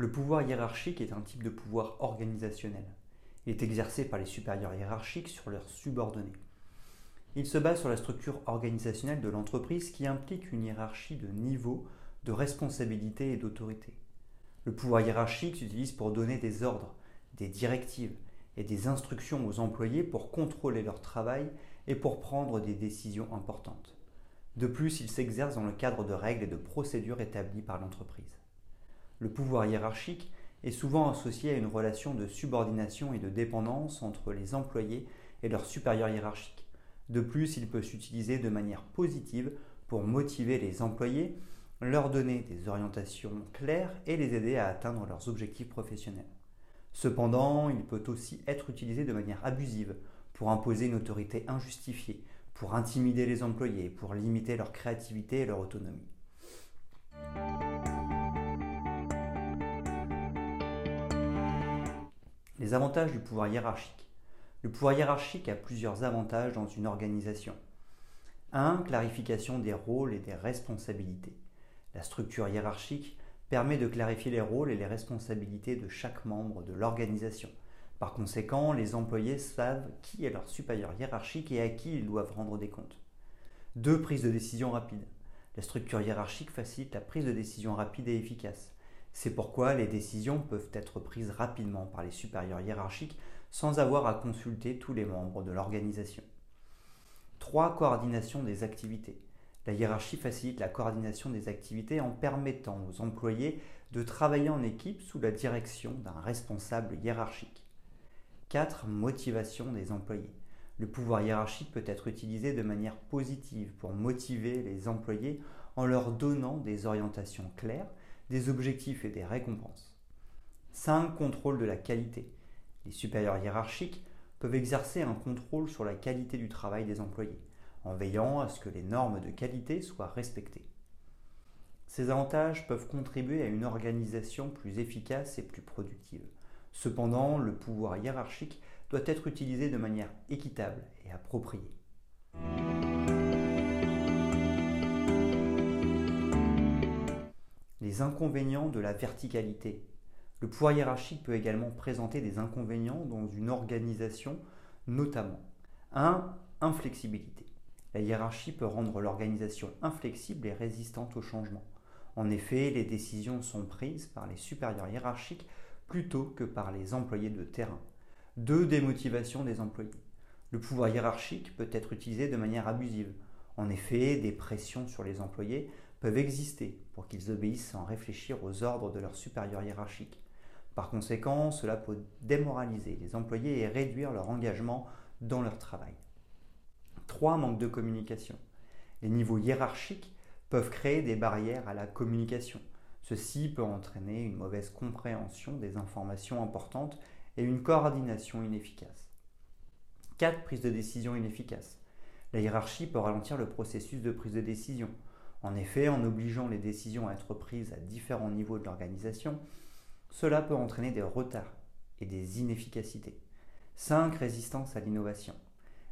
Le pouvoir hiérarchique est un type de pouvoir organisationnel. Il est exercé par les supérieurs hiérarchiques sur leurs subordonnés. Il se base sur la structure organisationnelle de l'entreprise qui implique une hiérarchie de niveau, de responsabilité et d'autorité. Le pouvoir hiérarchique s'utilise pour donner des ordres, des directives et des instructions aux employés pour contrôler leur travail et pour prendre des décisions importantes. De plus, il s'exerce dans le cadre de règles et de procédures établies par l'entreprise. Le pouvoir hiérarchique est souvent associé à une relation de subordination et de dépendance entre les employés et leurs supérieurs hiérarchiques. De plus, il peut s'utiliser de manière positive pour motiver les employés, leur donner des orientations claires et les aider à atteindre leurs objectifs professionnels. Cependant, il peut aussi être utilisé de manière abusive pour imposer une autorité injustifiée, pour intimider les employés, pour limiter leur créativité et leur autonomie. Les avantages du pouvoir hiérarchique. Le pouvoir hiérarchique a plusieurs avantages dans une organisation. 1. Clarification des rôles et des responsabilités. La structure hiérarchique permet de clarifier les rôles et les responsabilités de chaque membre de l'organisation. Par conséquent, les employés savent qui est leur supérieur hiérarchique et à qui ils doivent rendre des comptes. 2. Prise de décision rapide. La structure hiérarchique facilite la prise de décision rapide et efficace. C'est pourquoi les décisions peuvent être prises rapidement par les supérieurs hiérarchiques sans avoir à consulter tous les membres de l'organisation. 3. Coordination des activités. La hiérarchie facilite la coordination des activités en permettant aux employés de travailler en équipe sous la direction d'un responsable hiérarchique. 4. Motivation des employés. Le pouvoir hiérarchique peut être utilisé de manière positive pour motiver les employés en leur donnant des orientations claires des objectifs et des récompenses. 5. Contrôle de la qualité. Les supérieurs hiérarchiques peuvent exercer un contrôle sur la qualité du travail des employés, en veillant à ce que les normes de qualité soient respectées. Ces avantages peuvent contribuer à une organisation plus efficace et plus productive. Cependant, le pouvoir hiérarchique doit être utilisé de manière équitable et appropriée. Les inconvénients de la verticalité. Le pouvoir hiérarchique peut également présenter des inconvénients dans une organisation, notamment 1. Inflexibilité. La hiérarchie peut rendre l'organisation inflexible et résistante au changement. En effet, les décisions sont prises par les supérieurs hiérarchiques plutôt que par les employés de terrain. 2. Démotivation des employés. Le pouvoir hiérarchique peut être utilisé de manière abusive. En effet, des pressions sur les employés peuvent exister pour qu'ils obéissent sans réfléchir aux ordres de leurs supérieurs hiérarchiques. Par conséquent, cela peut démoraliser les employés et réduire leur engagement dans leur travail. 3. Manque de communication. Les niveaux hiérarchiques peuvent créer des barrières à la communication. Ceci peut entraîner une mauvaise compréhension des informations importantes et une coordination inefficace. 4. Prise de décision inefficace. La hiérarchie peut ralentir le processus de prise de décision. En effet, en obligeant les décisions à être prises à différents niveaux de l'organisation, cela peut entraîner des retards et des inefficacités. 5. Résistance à l'innovation.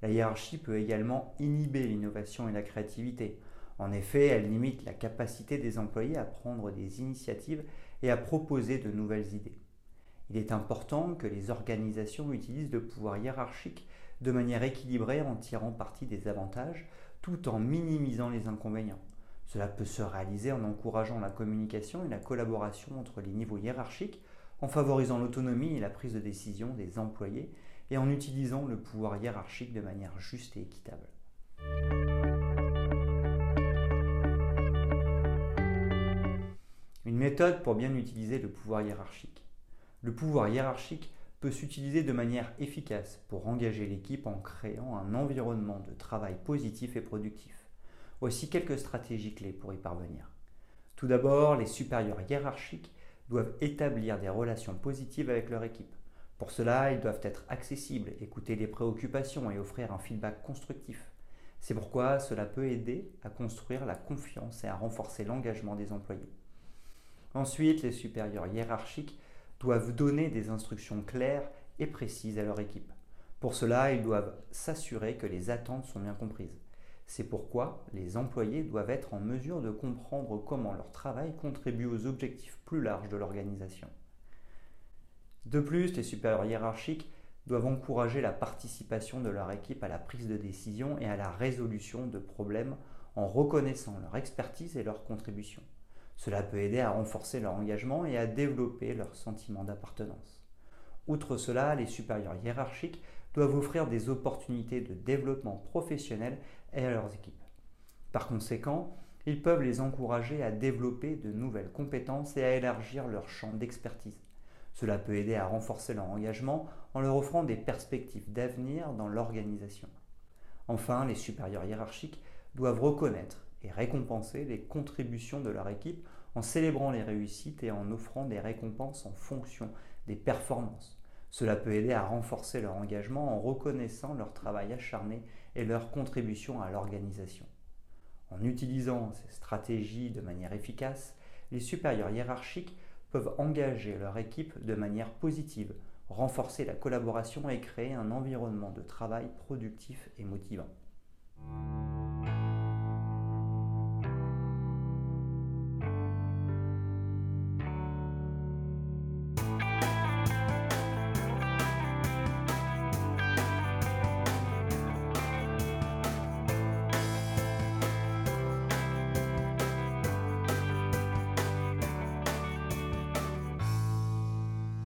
La hiérarchie peut également inhiber l'innovation et la créativité. En effet, elle limite la capacité des employés à prendre des initiatives et à proposer de nouvelles idées. Il est important que les organisations utilisent le pouvoir hiérarchique de manière équilibrée en tirant parti des avantages tout en minimisant les inconvénients. Cela peut se réaliser en encourageant la communication et la collaboration entre les niveaux hiérarchiques, en favorisant l'autonomie et la prise de décision des employés et en utilisant le pouvoir hiérarchique de manière juste et équitable. Une méthode pour bien utiliser le pouvoir hiérarchique. Le pouvoir hiérarchique peut s'utiliser de manière efficace pour engager l'équipe en créant un environnement de travail positif et productif. Voici quelques stratégies clés pour y parvenir. Tout d'abord, les supérieurs hiérarchiques doivent établir des relations positives avec leur équipe. Pour cela, ils doivent être accessibles, écouter les préoccupations et offrir un feedback constructif. C'est pourquoi cela peut aider à construire la confiance et à renforcer l'engagement des employés. Ensuite, les supérieurs hiérarchiques doivent donner des instructions claires et précises à leur équipe. Pour cela, ils doivent s'assurer que les attentes sont bien comprises. C'est pourquoi les employés doivent être en mesure de comprendre comment leur travail contribue aux objectifs plus larges de l'organisation. De plus, les supérieurs hiérarchiques doivent encourager la participation de leur équipe à la prise de décision et à la résolution de problèmes en reconnaissant leur expertise et leur contribution. Cela peut aider à renforcer leur engagement et à développer leur sentiment d'appartenance. Outre cela, les supérieurs hiérarchiques doivent offrir des opportunités de développement professionnel à leurs équipes. Par conséquent, ils peuvent les encourager à développer de nouvelles compétences et à élargir leur champ d'expertise. Cela peut aider à renforcer leur engagement en leur offrant des perspectives d'avenir dans l'organisation. Enfin, les supérieurs hiérarchiques doivent reconnaître et récompenser les contributions de leur équipe en célébrant les réussites et en offrant des récompenses en fonction des performances. Cela peut aider à renforcer leur engagement en reconnaissant leur travail acharné et leur contribution à l'organisation. En utilisant ces stratégies de manière efficace, les supérieurs hiérarchiques peuvent engager leur équipe de manière positive, renforcer la collaboration et créer un environnement de travail productif et motivant.